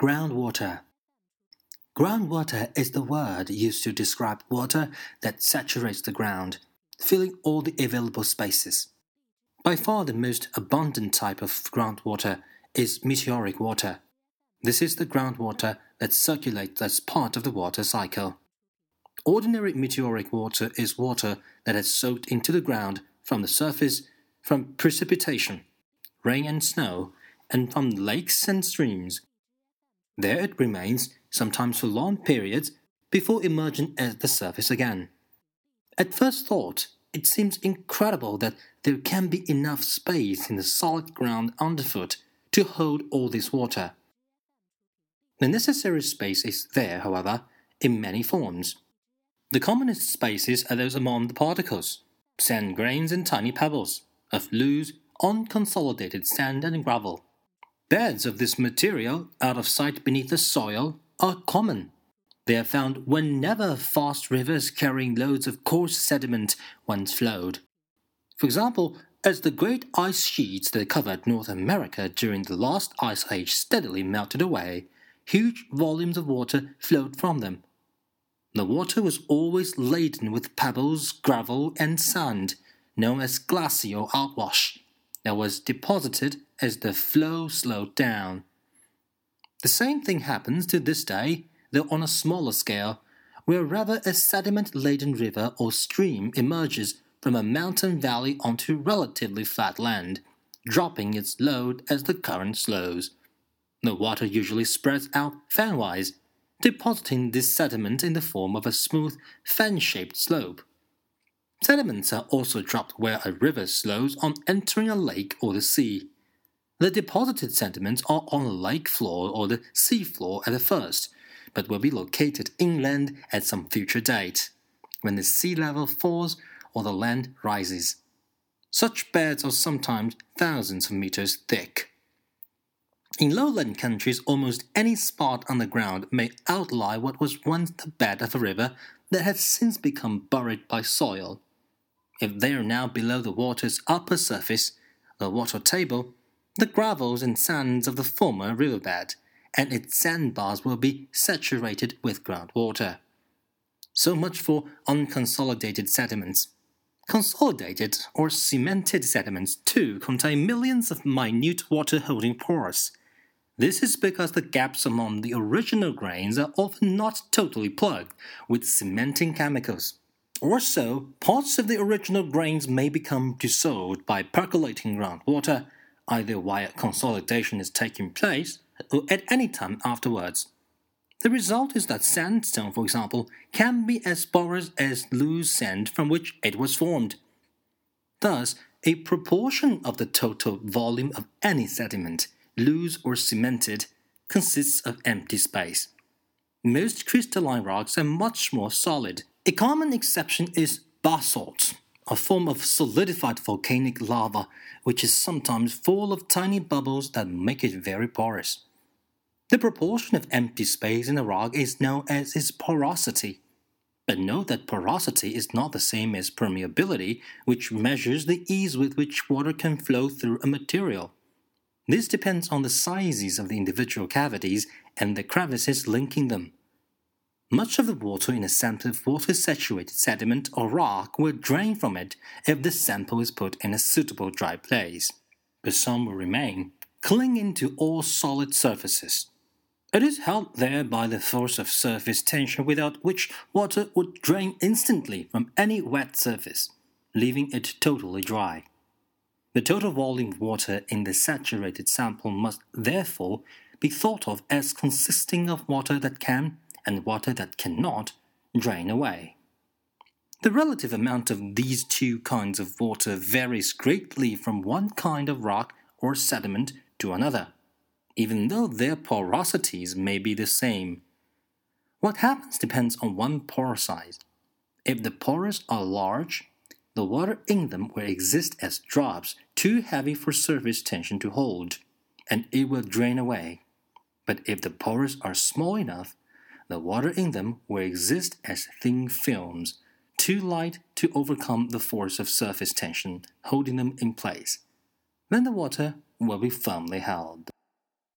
Groundwater. Groundwater is the word used to describe water that saturates the ground, filling all the available spaces. By far the most abundant type of groundwater is meteoric water. This is the groundwater that circulates as part of the water cycle. Ordinary meteoric water is water that has soaked into the ground from the surface from precipitation, rain and snow, and from lakes and streams. There it remains, sometimes for long periods, before emerging at the surface again. At first thought, it seems incredible that there can be enough space in the solid ground underfoot to hold all this water. The necessary space is there, however, in many forms. The commonest spaces are those among the particles, sand grains and tiny pebbles, of loose, unconsolidated sand and gravel. Beds of this material, out of sight beneath the soil, are common. They are found whenever fast rivers carrying loads of coarse sediment once flowed. For example, as the great ice sheets that covered North America during the last ice age steadily melted away, huge volumes of water flowed from them. The water was always laden with pebbles, gravel, and sand, known as glacial outwash, that was deposited as the flow slowed down. The same thing happens to this day, though on a smaller scale, wherever a sediment laden river or stream emerges from a mountain valley onto relatively flat land, dropping its load as the current slows. The water usually spreads out fanwise, depositing this sediment in the form of a smooth, fan shaped slope. Sediments are also dropped where a river slows on entering a lake or the sea. The deposited sediments are on the lake floor or the sea floor at the first, but will be located inland at some future date, when the sea level falls or the land rises. Such beds are sometimes thousands of meters thick. In lowland countries, almost any spot on the ground may outlie what was once the bed of a river that has since become buried by soil. If they are now below the water's upper surface, the water table, the gravels and sands of the former riverbed, and its sandbars will be saturated with groundwater. So much for unconsolidated sediments. Consolidated or cemented sediments too contain millions of minute water holding pores. This is because the gaps among the original grains are often not totally plugged with cementing chemicals. Or so, parts of the original grains may become dissolved by percolating groundwater, either while consolidation is taking place or at any time afterwards. The result is that sandstone, for example, can be as porous as loose sand from which it was formed. Thus, a proportion of the total volume of any sediment, loose or cemented, consists of empty space. Most crystalline rocks are much more solid. A common exception is basalt, a form of solidified volcanic lava which is sometimes full of tiny bubbles that make it very porous. The proportion of empty space in a rock is known as its porosity. But note that porosity is not the same as permeability, which measures the ease with which water can flow through a material. This depends on the sizes of the individual cavities and the crevices linking them. Much of the water in a sample of water saturated sediment or rock will drain from it if the sample is put in a suitable dry place, but some will remain, clinging to all solid surfaces. It is held there by the force of surface tension without which water would drain instantly from any wet surface, leaving it totally dry. The total volume of water in the saturated sample must therefore be thought of as consisting of water that can, and water that cannot, drain away. The relative amount of these two kinds of water varies greatly from one kind of rock or sediment to another even though their porosities may be the same. What happens depends on one pore size. If the pores are large, the water in them will exist as drops too heavy for surface tension to hold, and it will drain away. But if the pores are small enough, the water in them will exist as thin films, too light to overcome the force of surface tension, holding them in place. Then the water will be firmly held.